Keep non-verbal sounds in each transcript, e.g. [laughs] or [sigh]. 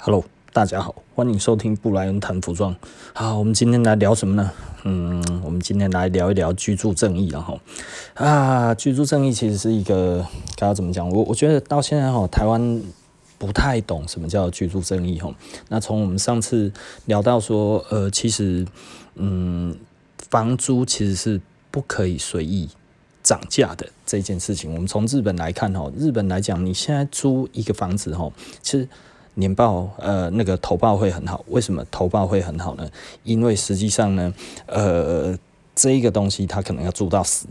Hello，大家好，欢迎收听布莱恩谈服装。好，我们今天来聊什么呢？嗯，我们今天来聊一聊居住正义，然后啊，居住正义其实是一个该要怎么讲？我我觉得到现在哈，台湾不太懂什么叫居住正义哈。那从我们上次聊到说，呃，其实嗯，房租其实是不可以随意涨价的这件事情。我们从日本来看哈，日本来讲，你现在租一个房子哈，其实。年报呃，那个投报会很好，为什么投报会很好呢？因为实际上呢，呃，这一个东西他可能要住到死，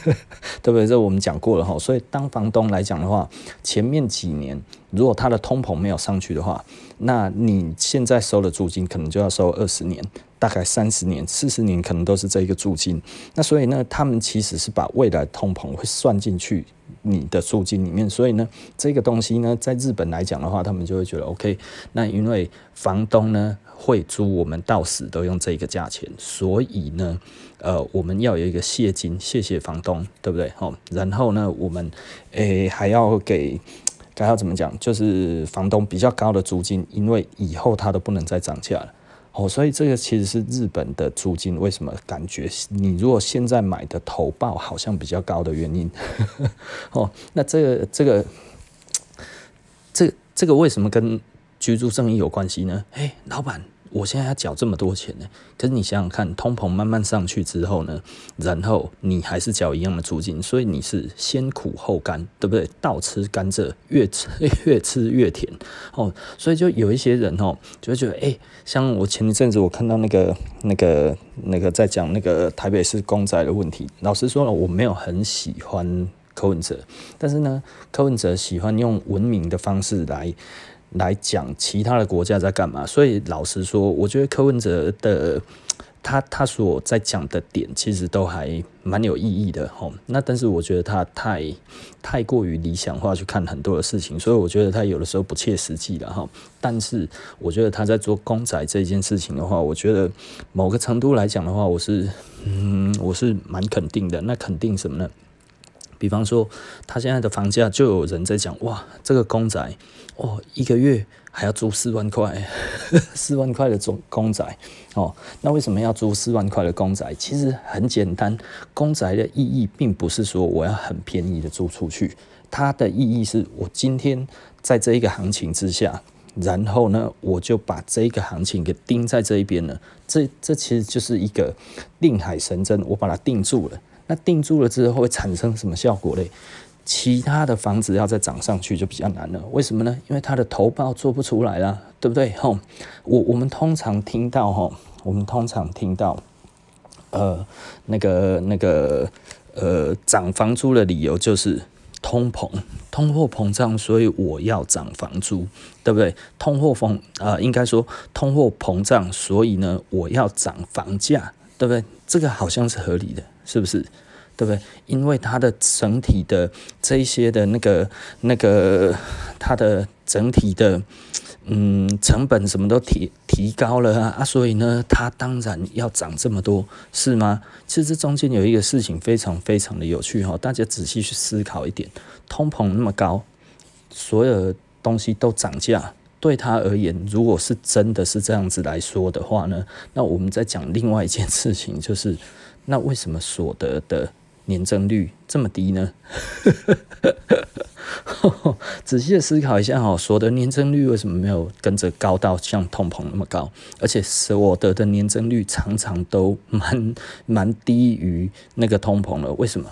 [laughs] 对不对？这我们讲过了哈。所以当房东来讲的话，前面几年如果他的通膨没有上去的话，那你现在收的租金可能就要收二十年。大概三十年、四十年可能都是这一个租金，那所以呢，他们其实是把未来通膨会算进去你的租金里面，所以呢，这个东西呢，在日本来讲的话，他们就会觉得 OK。那因为房东呢会租我们到死都用这个价钱，所以呢，呃，我们要有一个谢金，谢谢房东，对不对？好，然后呢，我们诶、还要给该要怎么讲，就是房东比较高的租金，因为以后他都不能再涨价了。哦，所以这个其实是日本的租金为什么感觉你如果现在买的投报好像比较高的原因。[laughs] 哦，那这个这个这这个为什么跟居住正义有关系呢？哎，老板。我现在要缴这么多钱呢，可是你想想看，通膨慢慢上去之后呢，然后你还是缴一样的租金，所以你是先苦后甘，对不对？倒吃甘蔗，越吃 [laughs] 越吃越甜哦。所以就有一些人哦，就会觉得，哎、像我前一阵子我看到那个那个那个在讲那个台北市公宅的问题，老实说了，我没有很喜欢柯文哲，但是呢，柯文哲喜欢用文明的方式来。来讲其他的国家在干嘛，所以老实说，我觉得柯文哲的他他所在讲的点其实都还蛮有意义的吼。那但是我觉得他太太过于理想化去看很多的事情，所以我觉得他有的时候不切实际的哈。但是我觉得他在做公仔这件事情的话，我觉得某个程度来讲的话，我是嗯我是蛮肯定的。那肯定什么呢？比方说，他现在的房价就有人在讲，哇，这个公仔，哦，一个月还要租四万块，[laughs] 四万块的总公仔，哦，那为什么要租四万块的公仔？其实很简单，公仔的意义并不是说我要很便宜的租出去，它的意义是我今天在这一个行情之下，然后呢，我就把这一个行情给盯在这一边了，这这其实就是一个定海神针，我把它定住了。那定住了之后会产生什么效果嘞？其他的房子要再涨上去就比较难了。为什么呢？因为它的投报做不出来了，对不对？吼，我我们通常听到吼，我们通常听到，呃，那个那个呃涨房租的理由就是通膨，通货膨胀，所以我要涨房租，对不对？通货膨呃，应该说通货膨胀，所以呢我要涨房价，对不对？这个好像是合理的。是不是？对不对？因为它的整体的这一些的那个那个，它的整体的嗯成本什么都提提高了啊，啊，所以呢，它当然要涨这么多，是吗？其实中间有一个事情非常非常的有趣哈，大家仔细去思考一点，通膨那么高，所有东西都涨价，对他而言，如果是真的是这样子来说的话呢，那我们再讲另外一件事情就是。那为什么所得的年增率这么低呢？[laughs] 仔细的思考一下哦，所得年增率为什么没有跟着高到像通膨那么高？而且所得的年增率常常都蛮蛮低于那个通膨了，为什么？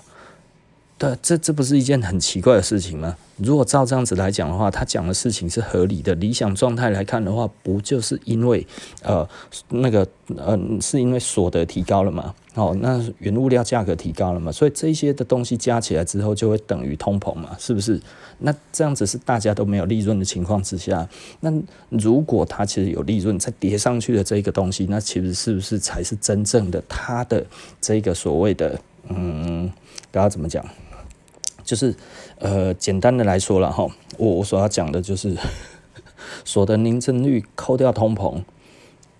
对，这这不是一件很奇怪的事情吗？如果照这样子来讲的话，他讲的事情是合理的。理想状态来看的话，不就是因为呃那个呃是因为所得提高了嘛？哦，那原物料价格提高了嘛？所以这些的东西加起来之后就会等于通膨嘛？是不是？那这样子是大家都没有利润的情况之下，那如果它其实有利润再叠上去的这个东西，那其实是不是才是真正的它的这个所谓的嗯，大家怎么讲？就是，呃，简单的来说了哈，我我所要讲的就是，[laughs] 所得年增率扣掉通膨，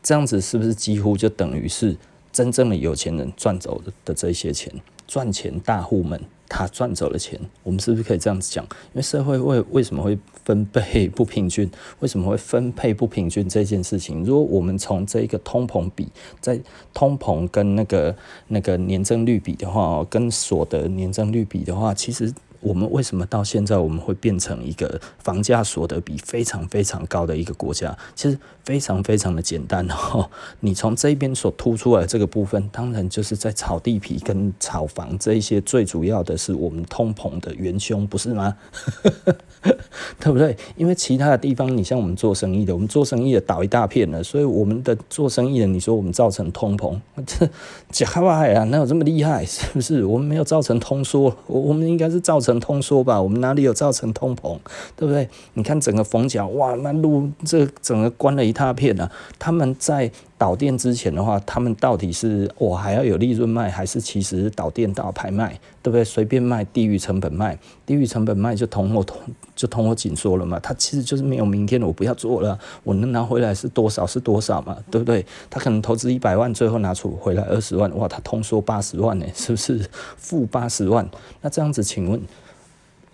这样子是不是几乎就等于是真正的有钱人赚走的的这些钱？赚钱大户们。他赚走了钱，我们是不是可以这样子讲？因为社会为为什么会分配不平均？为什么会分配不平均这件事情？如果我们从这一个通膨比，在通膨跟那个那个年增率比的话，跟所得年增率比的话，其实。我们为什么到现在我们会变成一个房价所得比非常非常高的一个国家？其实非常非常的简单哦。你从这边所突出来的这个部分，当然就是在炒地皮跟炒房这一些，最主要的是我们通膨的元凶，不是吗？[laughs] 对不对？因为其他的地方，你像我们做生意的，我们做生意的倒一大片了，所以我们的做生意的，你说我们造成通膨，这假话呀，哪有这么厉害？是不是？我们没有造成通缩，我我们应该是造成通缩吧？我们哪里有造成通膨？对不对？你看整个逢甲，哇，那路这整个关了一大片啊，他们在。导电之前的话，他们到底是我还要有利润卖，还是其实导电到拍卖，对不对？随便卖，低于成本卖，低于成本卖就通货通就通货紧缩了嘛。他其实就是没有明天了，我不要做了，我能拿回来是多少是多少嘛，对不对？他可能投资一百万，最后拿出回来二十万，哇，他通缩八十万呢，是不是负八十万？那这样子，请问，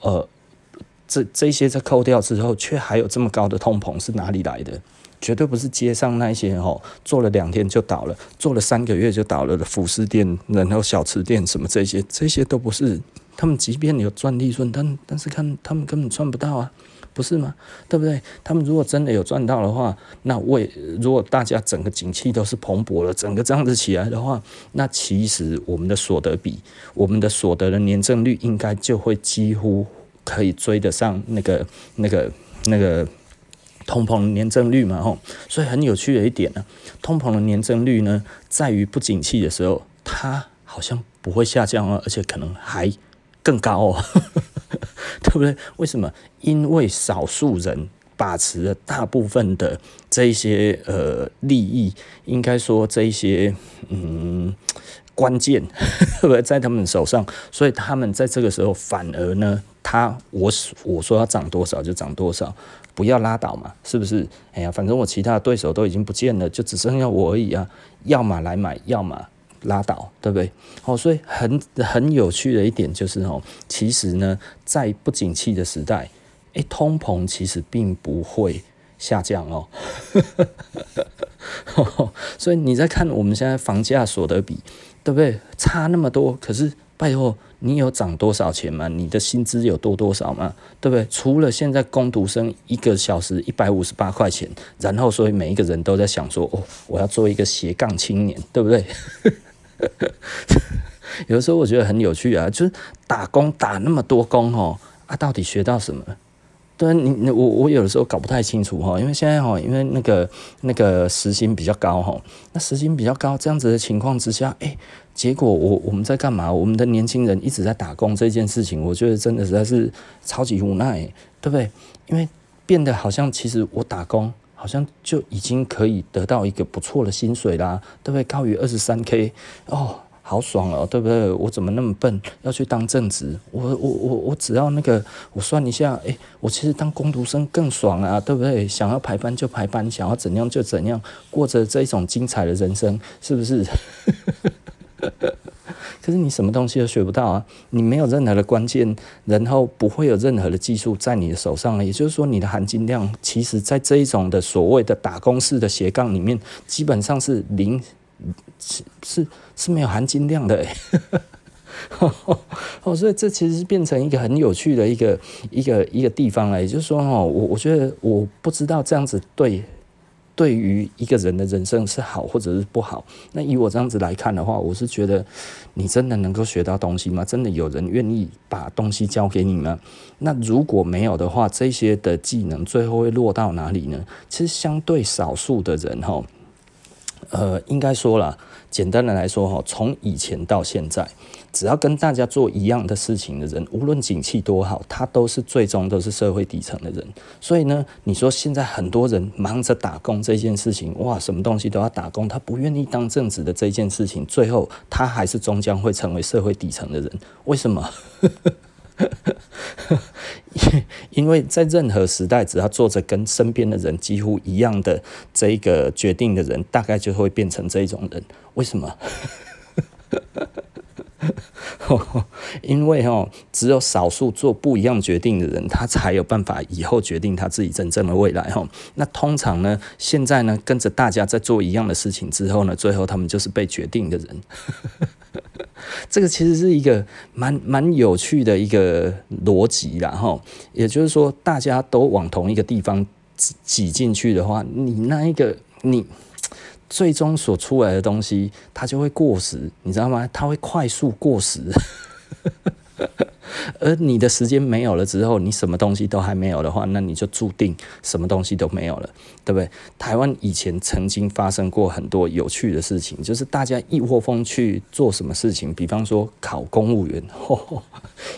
呃，这这些在扣掉之后，却还有这么高的通膨是哪里来的？绝对不是街上那些哦，做了两天就倒了，做了三个月就倒了的服饰店，然后小吃店什么这些，这些都不是。他们即便有赚利润，但但是看他们根本赚不到啊，不是吗？对不对？他们如果真的有赚到的话，那为如果大家整个景气都是蓬勃的，整个这样子起来的话，那其实我们的所得比，我们的所得的年增率应该就会几乎可以追得上那个那个那个。通膨年增率嘛，吼，所以很有趣的一点呢，通膨的年增率呢，在于不景气的时候，它好像不会下降哦，而且可能还更高哦，[laughs] 对不对？为什么？因为少数人把持了大部分的这一些呃利益，应该说这一些嗯关键，[laughs] 对不对？在他们手上，所以他们在这个时候反而呢，他我我说要涨多少就涨多少。不要拉倒嘛，是不是？哎呀，反正我其他的对手都已经不见了，就只剩下我而已啊！要么来买，要么拉倒，对不对？哦，所以很很有趣的一点就是哦，其实呢，在不景气的时代，哎，通膨其实并不会下降哦。[laughs] 所以你在看我们现在房价所得比，对不对？差那么多，可是拜托。你有涨多少钱吗？你的薪资有多多少吗？对不对？除了现在工读生一个小时一百五十八块钱，然后所以每一个人都在想说，哦，我要做一个斜杠青年，对不对？[laughs] 有的时候我觉得很有趣啊，就是打工打那么多工哦，啊，到底学到什么？对，你我我有的时候搞不太清楚哈，因为现在哈，因为那个那个时薪比较高哈，那时薪比较高这样子的情况之下，哎，结果我我们在干嘛？我们的年轻人一直在打工这件事情，我觉得真的实在是超级无奈，对不对？因为变得好像其实我打工好像就已经可以得到一个不错的薪水啦，对不对？高于二十三 K 哦。好爽哦，对不对？我怎么那么笨，要去当正职？我我我我只要那个，我算一下，诶，我其实当工读生更爽啊，对不对？想要排班就排班，想要怎样就怎样，过着这一种精彩的人生，是不是？[laughs] 可是你什么东西都学不到啊，你没有任何的关键，然后不会有任何的技术在你的手上，也就是说，你的含金量，其实在这一种的所谓的打工式的斜杠里面，基本上是零。是是是没有含金量的，[laughs] 哦，所以这其实是变成一个很有趣的一个一个一个地方了。也就是说，哦，我我觉得我不知道这样子对对于一个人的人生是好或者是不好。那以我这样子来看的话，我是觉得你真的能够学到东西吗？真的有人愿意把东西教给你吗？那如果没有的话，这些的技能最后会落到哪里呢？其实相对少数的人，哈。呃，应该说了，简单的来说哈，从以前到现在，只要跟大家做一样的事情的人，无论景气多好，他都是最终都是社会底层的人。所以呢，你说现在很多人忙着打工这件事情，哇，什么东西都要打工，他不愿意当正职的这件事情，最后他还是终将会成为社会底层的人。为什么？[laughs] 因为在任何时代，只要做着跟身边的人几乎一样的这一个决定的人，大概就会变成这种人。为什么？[laughs] 因为哦，只有少数做不一样决定的人，他才有办法以后决定他自己真正的未来哦。那通常呢，现在呢，跟着大家在做一样的事情之后呢，最后他们就是被决定的人。[laughs] 这个其实是一个蛮蛮有趣的一个逻辑啦哈。也就是说，大家都往同一个地方挤挤进去的话，你那一个你。最终所出来的东西，它就会过时，你知道吗？它会快速过时。[laughs] 而你的时间没有了之后，你什么东西都还没有的话，那你就注定什么东西都没有了，对不对？台湾以前曾经发生过很多有趣的事情，就是大家一窝蜂去做什么事情，比方说考公务员。[laughs] 呵呵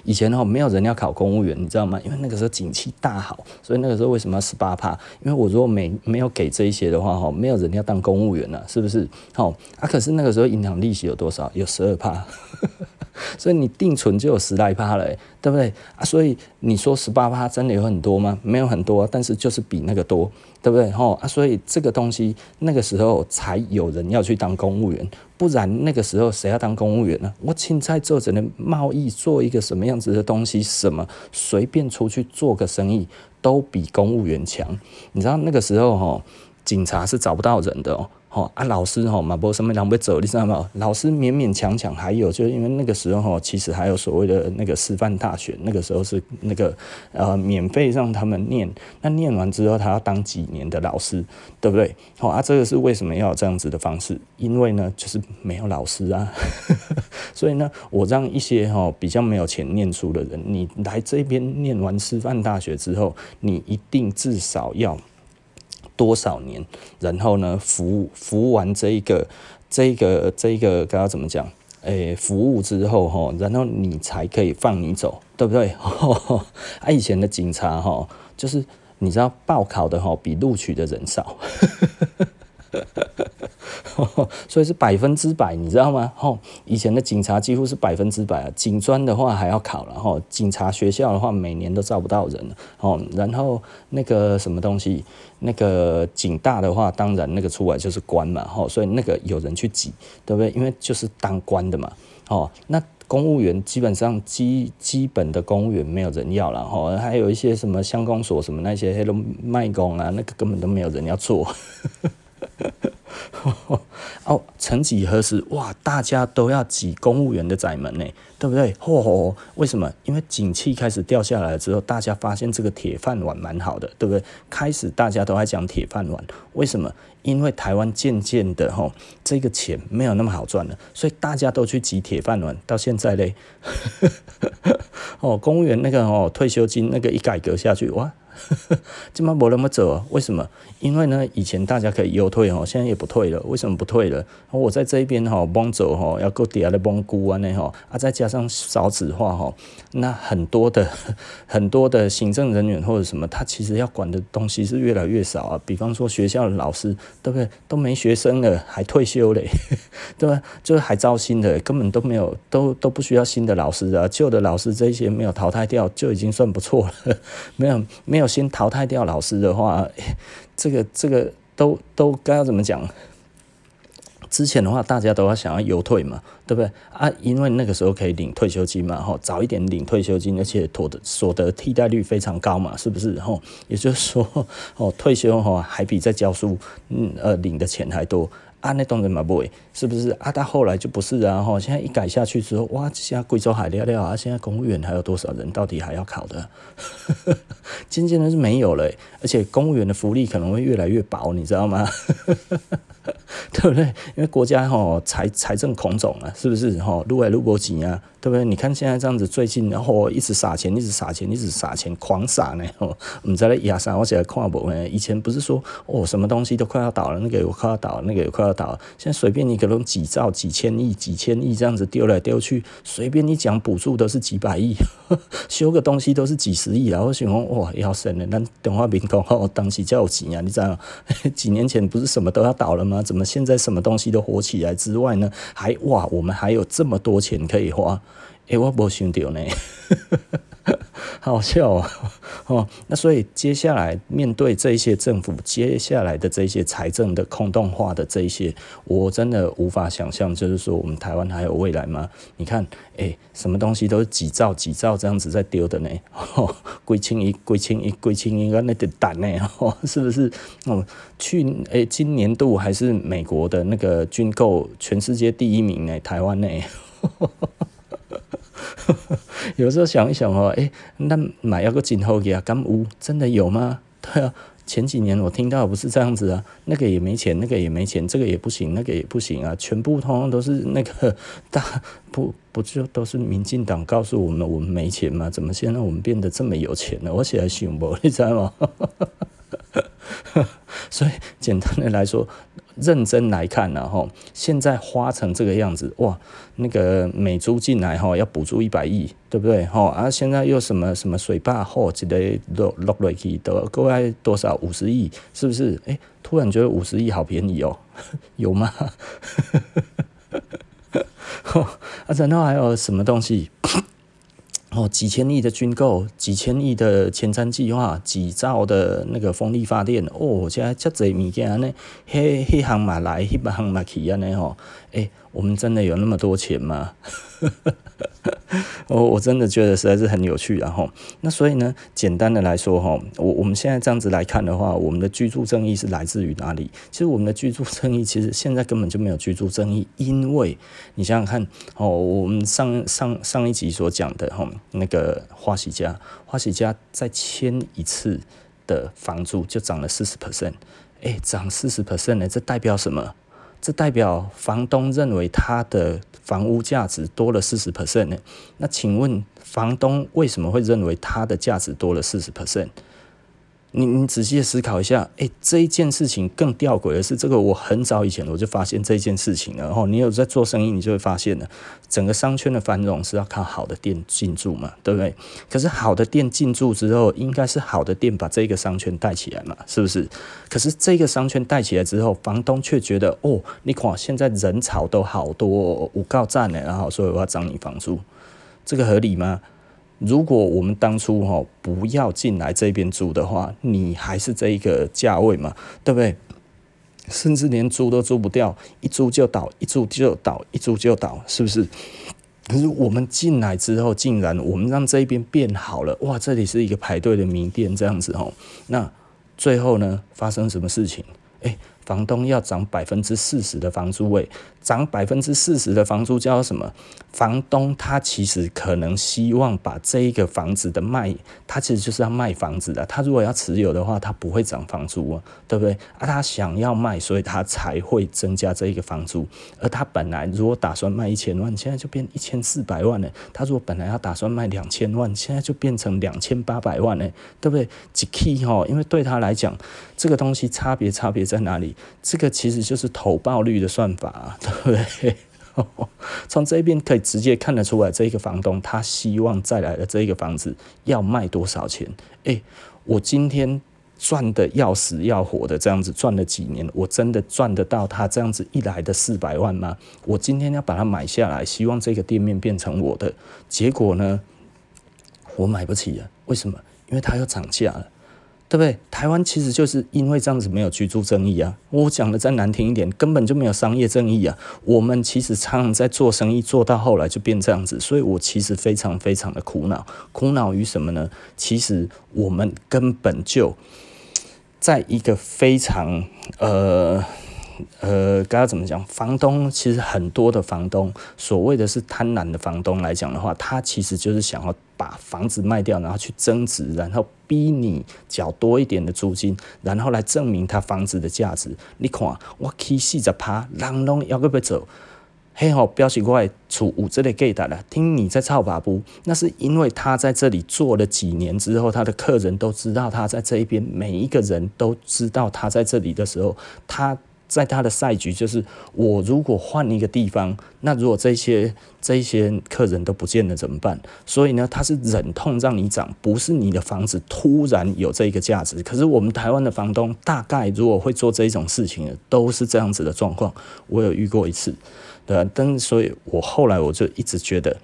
以前哦，没有人要考公务员，你知道吗？因为那个时候景气大好，所以那个时候为什么要十八趴？因为我如果没没有给这一些的话，哈，没有人要当公务员了，是不是？好啊，可是那个时候银行利息有多少？有十二趴。[laughs] 所以你定存就有十来趴了，对不对啊？所以你说十八趴真的有很多吗？没有很多，但是就是比那个多，对不对？吼啊！所以这个东西那个时候才有人要去当公务员，不然那个时候谁要当公务员呢？我现在做着的贸易，做一个什么样子的东西，什么随便出去做个生意都比公务员强。你知道那个时候吼，警察是找不到人的哦。哦啊，老师吼嘛，无什么人要走，你知道吗？老师勉勉强强还有，就是因为那个时候吼，其实还有所谓的那个师范大学，那个时候是那个呃免费让他们念，那念完之后他要当几年的老师，对不对？好啊，这个是为什么要有这样子的方式？因为呢，就是没有老师啊，[laughs] 所以呢，我让一些吼比较没有钱念书的人，你来这边念完师范大学之后，你一定至少要。多少年？然后呢？服务服务完这一个、这一个、这一个，刚刚怎么讲？诶，服务之后哈，然后你才可以放你走，对不对？[laughs] 啊，以前的警察哈，就是你知道报考的哈，比录取的人少。[laughs] 所以是百分之百，你知道吗？吼，以前的警察几乎是百分之百啊，警专的话还要考了，吼，警察学校的话每年都招不到人，吼，然后那个什么东西，那个警大的话，当然那个出来就是官嘛，吼，所以那个有人去挤，对不对？因为就是当官的嘛，哦，那公务员基本上基基本的公务员没有人要了，吼，还有一些什么乡公所什么那些黑龙卖工啊，那个根本都没有人要做。[laughs] [laughs] 哦，曾几何时，哇，大家都要挤公务员的窄门呢，对不对？嚯、哦，为什么？因为景气开始掉下来了之后，大家发现这个铁饭碗蛮好的，对不对？开始大家都在讲铁饭碗，为什么？因为台湾渐渐的吼，这个钱没有那么好赚了，所以大家都去挤铁饭碗。到现在嘞，[laughs] 哦，公务员那个哦退休金那个一改革下去，哇！[laughs] 这么没那么走，为什么？因为呢，以前大家可以优退哦，现在也不退了。为什么不退了？我在这一边哈，帮走哈，要够底下的帮估啊那哈啊，再加上少子化哈，那很多的 [laughs] 很多的行政人员或者什么，他其实要管的东西是越来越少啊。比方说学校的老师，对不对？都没学生了，还退休嘞，[laughs] 对吧？就是还招新的，根本都没有，都都不需要新的老师啊。旧的老师这些没有淘汰掉，就已经算不错了。没 [laughs] 有没有。新淘汰掉老师的话，这个这个都都该要怎么讲？之前的话，大家都要想要优退嘛，对不对啊？因为那个时候可以领退休金嘛，吼，早一点领退休金，而且妥的所得替代率非常高嘛，是不是？吼，也就是说，[laughs] 哦，退休哈还比在教书，嗯呃领的钱还多。啊，那当然嘛不会，是不是啊？到后来就不是啊，哈！现在一改下去之后，哇，现在贵州海料料啊，现在公务员还有多少人？到底还要考的？渐渐的是没有了，而且公务员的福利可能会越来越薄，你知道吗？[laughs] 对不对？因为国家哈财财政恐肿啊，是不是？哈，撸来撸不起啊，对不对？你看现在这样子，最近然后一直撒钱，一直撒钱，一直撒钱，狂撒呢。哦，我们在那压啥？我现在看不呢。以前不是说哦，什么东西都快要倒了，那个有快要倒了，那个有快要倒了。现在随便你可能几兆、几千亿、几千亿这样子丢来丢去，随便你讲补助都是几百亿，[laughs] 修个东西都是几十亿。然后想说哇，要神了，那中华民国哦，当时叫有钱啊，你知道？[laughs] 几年前不是什么都要倒了吗吗？怎么现在什么东西都火起来之外呢？还哇，我们还有这么多钱可以花，诶、我没想到呢。[laughs] 好笑哦，[laughs] 哦，那所以接下来面对这些政府接下来的这些财政的空洞化的这一些，我真的无法想象，就是说我们台湾还有未来吗？你看，哎、什么东西都是几兆几兆这样子在丢的呢？哦，归清一归清一归清一个那点蛋呢？哦，是不是？哦，去哎、欸，今年度还是美国的那个军购全世界第一名呢，台湾呢？[laughs] [laughs] 有时候想一想哦，哎、欸，那买要个锦后给啊，干乌真的有吗？[laughs] 对啊，前几年我听到不是这样子啊，那个也没钱，那个也没钱，这个也不行，那个也不行啊，全部通通都是那个 [laughs] 大不不就都是民进党告诉我们我们没钱吗？怎么现在我们变得这么有钱了？我起来想不，你知道吗？[laughs] 所以简单的来说。认真来看呢，哈，现在花成这个样子，哇，那个美猪进来哈，要补助一百亿，对不对？哈，啊，现在又什么什么水坝后这类落落落去的，各位多少五十亿，是不是？哎，突然觉得五十亿好便宜哦，[laughs] 有吗？[laughs] 啊，然后还有什么东西？哦，几千亿的军购，几千亿的前瞻计划，几兆的那个风力发电，哦，现在这侪物件呢，嘿，嘿行嘛来，迄行嘛去啊，呢吼，诶，我们真的有那么多钱吗？[laughs] 我 [laughs] 我真的觉得实在是很有趣，然后那所以呢，简单的来说哈，我我们现在这样子来看的话，我们的居住正义是来自于哪里？其实我们的居住正义其实现在根本就没有居住正义，因为你想想看哦，我们上上上一集所讲的哈，那个花喜家，花喜家再签一次的房租就涨了四十 percent，哎，涨四十 percent 呢，这代表什么？这代表房东认为他的房屋价值多了四十 percent 呢？那请问房东为什么会认为他的价值多了四十 percent？你你仔细思考一下，哎，这一件事情更吊诡的是，这个我很早以前我就发现这件事情了。然后你有在做生意，你就会发现了，整个商圈的繁荣是要靠好的店进驻嘛，对不对？可是好的店进驻之后，应该是好的店把这个商圈带起来嘛，是不是？可是这个商圈带起来之后，房东却觉得，哦，你看现在人潮都好多，五告站呢，然后所以我要涨你房租，这个合理吗？如果我们当初哈不要进来这边租的话，你还是这一个价位嘛，对不对？甚至连租都租不掉，一租就倒，一租就倒，一租就倒，是不是？可是我们进来之后，竟然我们让这边变好了，哇！这里是一个排队的名店，这样子哦。那最后呢，发生什么事情？哎。房东要涨百分之四十的房租，位涨百分之四十的房租叫什么？房东他其实可能希望把这一个房子的卖，他其实就是要卖房子的。他如果要持有的话，他不会涨房租啊，对不对？啊，他想要卖，所以他才会增加这一个房租。而他本来如果打算卖一千万，现在就变一千四百万了。他如果本来要打算卖两千万，现在就变成两千八百万了，对不对？几 key 哈？因为对他来讲，这个东西差别差别在哪里？这个其实就是投报率的算法，[laughs] 对不对？[laughs] 从这边可以直接看得出来，这个房东他希望再来的这个房子要卖多少钱？诶，我今天赚的要死要活的这样子赚了几年，我真的赚得到他这样子一来的四百万吗？我今天要把它买下来，希望这个店面变成我的，结果呢，我买不起啊。为什么？因为它要涨价了。对不对？台湾其实就是因为这样子没有居住正义啊！我讲的再难听一点，根本就没有商业正义啊！我们其实常常在做生意，做到后来就变这样子，所以我其实非常非常的苦恼。苦恼于什么呢？其实我们根本就在一个非常呃。呃，该要怎么讲？房东其实很多的房东，所谓的是贪婪的房东来讲的话，他其实就是想要把房子卖掉，然后去增值，然后逼你缴多一点的租金，然后来证明他房子的价值。你看，我起四十趴，人拢要个要走，嘿吼，表示我厝有这个价值了。听你在操把不？那是因为他在这里做了几年之后，他的客人都知道他在这一边，每一个人都知道他在这里的时候，他。在他的赛局，就是我如果换一个地方，那如果这些这些客人都不见了怎么办？所以呢，他是忍痛让你涨，不是你的房子突然有这个价值。可是我们台湾的房东大概如果会做这种事情的，都是这样子的状况。我有遇过一次，对吧？但所以我后来我就一直觉得，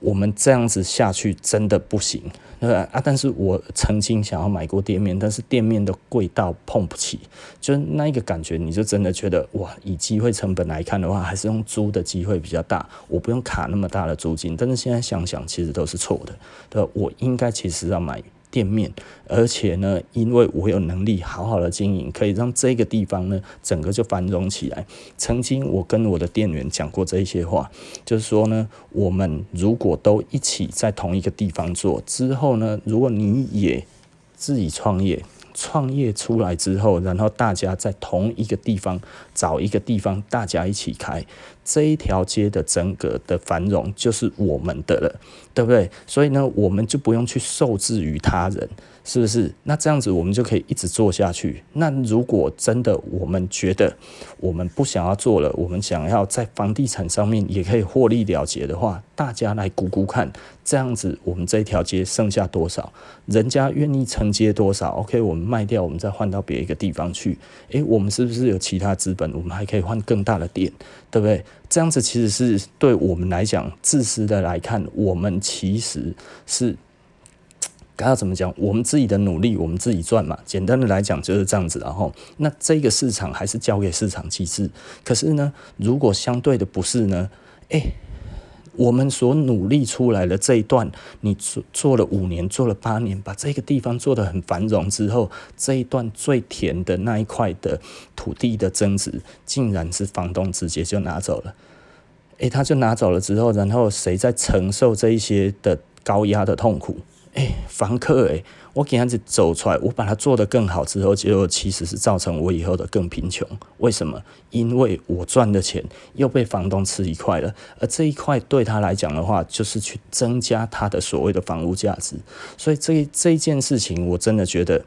我们这样子下去真的不行，对吧？啊，但是我曾经想要买过店面，但是店面的贵到碰不起，就是那一个感觉，你就真的觉得哇，以机会成本来看的话，还是用租的机会比较大，我不用卡那么大的租金。但是现在想想，其实都是错的，对？我应该其实要买。店面，而且呢，因为我有能力好好的经营，可以让这个地方呢，整个就繁荣起来。曾经我跟我的店员讲过这些话，就是说呢，我们如果都一起在同一个地方做，之后呢，如果你也自己创业。创业出来之后，然后大家在同一个地方找一个地方，大家一起开这一条街的整个的繁荣就是我们的了，对不对？所以呢，我们就不用去受制于他人。是不是？那这样子我们就可以一直做下去。那如果真的我们觉得我们不想要做了，我们想要在房地产上面也可以获利了结的话，大家来估估看，这样子我们这一条街剩下多少？人家愿意承接多少？OK，我们卖掉，我们再换到别一个地方去。诶，我们是不是有其他资本？我们还可以换更大的店，对不对？这样子其实是对我们来讲，自私的来看，我们其实是。该要怎么讲？我们自己的努力，我们自己赚嘛。简单的来讲就是这样子。然后，那这个市场还是交给市场机制。可是呢，如果相对的不是呢？诶，我们所努力出来的这一段，你做做了五年，做了八年，把这个地方做得很繁荣之后，这一段最甜的那一块的土地的增值，竟然是房东直接就拿走了。诶，他就拿走了之后，然后谁在承受这一些的高压的痛苦？诶、房客诶、我给他子走出来，我把它做得更好之后，结果其实是造成我以后的更贫穷。为什么？因为我赚的钱又被房东吃一块了，而这一块对他来讲的话，就是去增加他的所谓的房屋价值。所以这这一件事情，我真的觉得。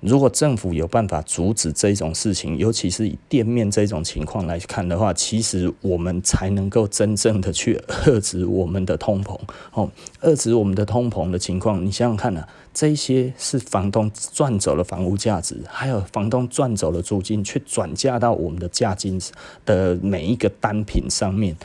如果政府有办法阻止这种事情，尤其是以店面这种情况来看的话，其实我们才能够真正的去遏制我们的通膨。哦，遏制我们的通膨的情况，你想想看呐、啊，这些是房东赚走了房屋价值，还有房东赚走了租金，却转嫁到我们的价金的每一个单品上面，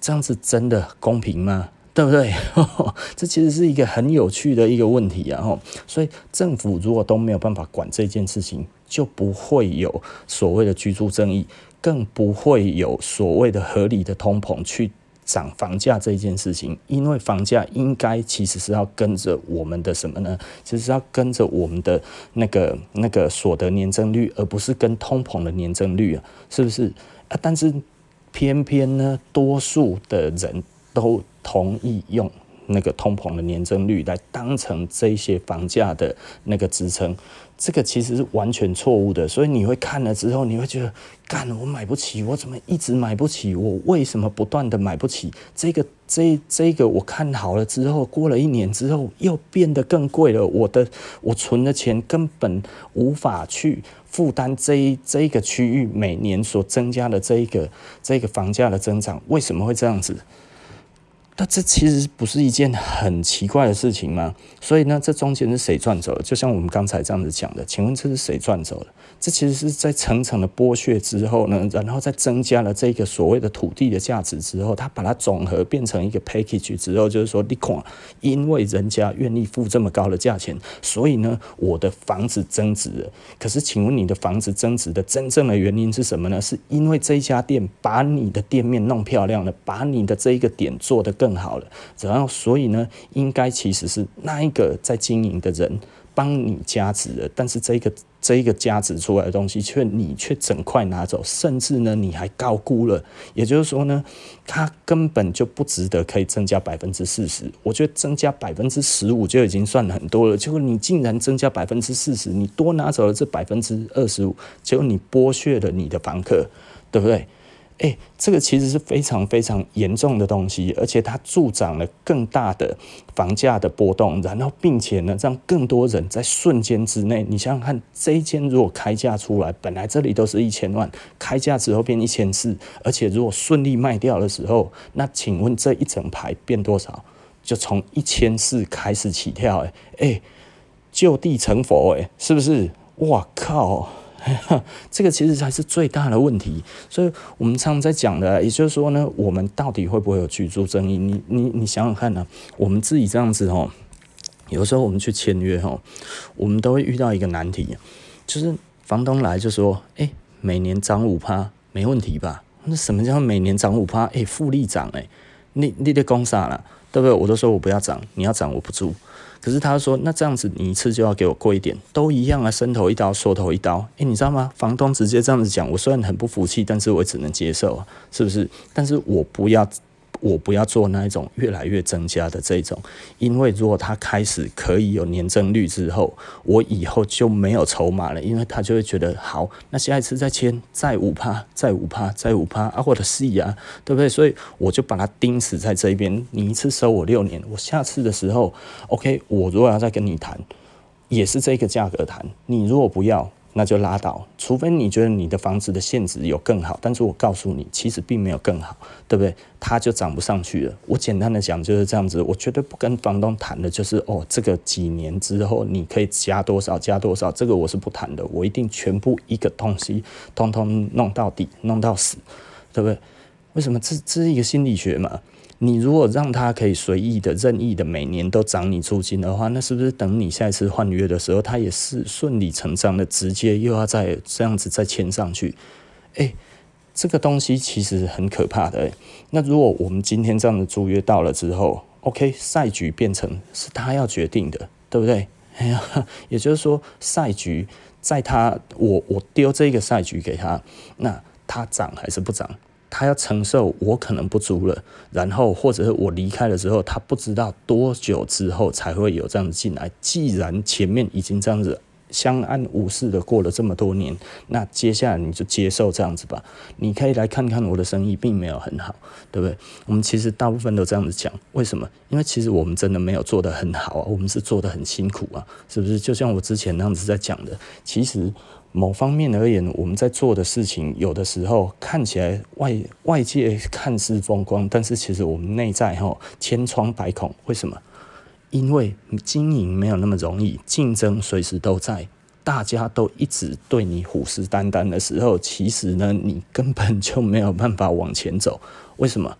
这样子真的公平吗？对不对？[laughs] 这其实是一个很有趣的一个问题啊！所以政府如果都没有办法管这件事情，就不会有所谓的居住正义，更不会有所谓的合理的通膨去涨房价这件事情。因为房价应该其实是要跟着我们的什么呢？其实要跟着我们的那个那个所得年增率，而不是跟通膨的年增率啊，是不是？啊，但是偏偏呢，多数的人都同意用那个通膨的年增率来当成这些房价的那个支撑，这个其实是完全错误的。所以你会看了之后，你会觉得，干，我买不起，我怎么一直买不起？我为什么不断的买不起？这个这这个我看好了之后，过了一年之后又变得更贵了。我的我存的钱根本无法去负担这一这一个区域每年所增加的这一个这个房价的增长。为什么会这样子？那这其实不是一件很奇怪的事情吗？所以呢，这中间是谁赚走了？就像我们刚才这样子讲的，请问这是谁赚走了？这其实是在层层的剥削之后呢，然后再增加了这个所谓的土地的价值之后，他把它总和变成一个 package 之后，就是说，你看，因为人家愿意付这么高的价钱，所以呢，我的房子增值了。可是，请问你的房子增值的真正的原因是什么呢？是因为这家店把你的店面弄漂亮了，把你的这一个点做得更好了，然后，所以呢，应该其实是那一个在经营的人。帮你加值了，但是这个这一个加值出来的东西，却你却整块拿走，甚至呢你还高估了，也就是说呢，它根本就不值得可以增加百分之四十。我觉得增加百分之十五就已经算很多了，结果你竟然增加百分之四十，你多拿走了这百分之二十五，结果你剥削了你的房客，对不对？诶、这个其实是非常非常严重的东西，而且它助长了更大的房价的波动，然后并且呢，让更多人在瞬间之内，你想想看，这一间如果开价出来，本来这里都是一千万，开价之后变一千四，而且如果顺利卖掉的时候，那请问这一整排变多少？就从一千四开始起跳，诶诶，就地成佛，诶，是不是？哇靠！[laughs] 这个其实才是最大的问题。所以我们常常在讲的，也就是说呢，我们到底会不会有居住正义？你你你想想看呢、啊？我们自己这样子哦，有时候我们去签约哦，我们都会遇到一个难题，就是房东来就说，哎，每年涨五趴，没问题吧？那什么叫每年涨五趴？哎，复利涨哎，你你得讲啥了？对不对？我都说我不要涨，你要涨我不住。可是他说，那这样子你一次就要给我贵一点，都一样啊，伸头一刀，缩头一刀。诶，你知道吗？房东直接这样子讲，我虽然很不服气，但是我只能接受，是不是？但是我不要。我不要做那一种越来越增加的这种，因为如果他开始可以有年增率之后，我以后就没有筹码了，因为他就会觉得好，那下一次再签再五趴，再五趴，再五趴啊，或者是啊，对不对？所以我就把它钉死在这边，你一次收我六年，我下次的时候，OK，我如果要再跟你谈，也是这个价格谈，你如果不要。那就拉倒，除非你觉得你的房子的现值有更好，但是我告诉你，其实并没有更好，对不对？它就涨不上去了。我简单的讲就是这样子，我绝对不跟房东谈的，就是哦，这个几年之后你可以加多少，加多少，这个我是不谈的，我一定全部一个东西通通弄到底，弄到死，对不对？为什么？这这是一个心理学嘛。你如果让他可以随意的、任意的每年都涨你租金的话，那是不是等你下一次换约的时候，他也是顺理成章的直接又要再这样子再签上去？哎，这个东西其实很可怕的。那如果我们今天这样的租约到了之后，OK，赛局变成是他要决定的，对不对？哎呀，也就是说，赛局在他我我丢这个赛局给他，那他涨还是不涨？他要承受我可能不租了，然后或者是我离开了之后，他不知道多久之后才会有这样子进来。既然前面已经这样子相安无事的过了这么多年，那接下来你就接受这样子吧。你可以来看看我的生意并没有很好，对不对？我们其实大部分都这样子讲，为什么？因为其实我们真的没有做得很好啊，我们是做得很辛苦啊，是不是？就像我之前那样子在讲的，其实。某方面而言，我们在做的事情，有的时候看起来外外界看似风光，但是其实我们内在哈千疮百孔。为什么？因为经营没有那么容易，竞争随时都在，大家都一直对你虎视眈眈的时候，其实呢，你根本就没有办法往前走。为什么？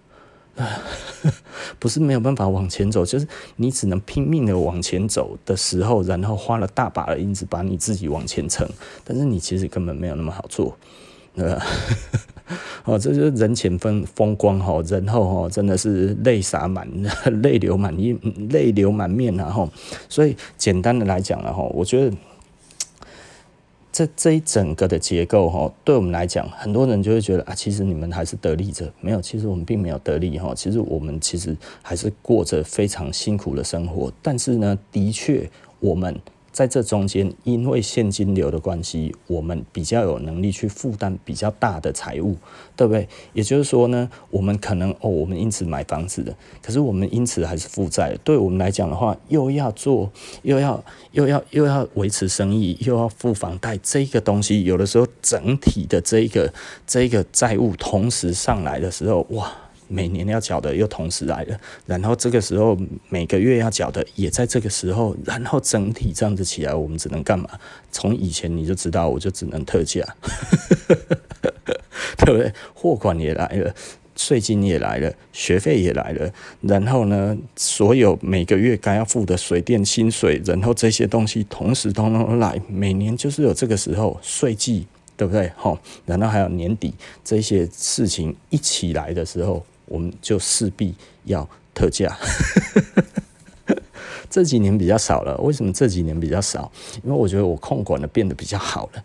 啊 [laughs] 不是没有办法往前走，就是你只能拼命的往前走的时候，然后花了大把的银子把你自己往前撑，但是你其实根本没有那么好做，对吧？哦，这就是人前风风光哈，人后哈真的是泪洒满，[laughs] 泪流满面，泪流满面然后，所以简单的来讲了哈，我觉得。这这一整个的结构哈，对我们来讲，很多人就会觉得啊，其实你们还是得利者，没有，其实我们并没有得利哈，其实我们其实还是过着非常辛苦的生活，但是呢，的确我们。在这中间，因为现金流的关系，我们比较有能力去负担比较大的财务，对不对？也就是说呢，我们可能哦，我们因此买房子的，可是我们因此还是负债。对我们来讲的话，又要做，又要又要又要维持生意，又要付房贷，这个东西有的时候整体的这个这个债务同时上来的时候，哇！每年要缴的又同时来了，然后这个时候每个月要缴的也在这个时候，然后整体这样子起来，我们只能干嘛？从以前你就知道，我就只能特价，[laughs] 对不对？货款也来了，税金也来了，学费也来了，然后呢，所有每个月该要付的水电薪水，然后这些东西同时通通来，每年就是有这个时候税季，对不对？好，然后还有年底这些事情一起来的时候。我们就势必要特价，[laughs] 这几年比较少了。为什么这几年比较少？因为我觉得我控管的变得比较好了。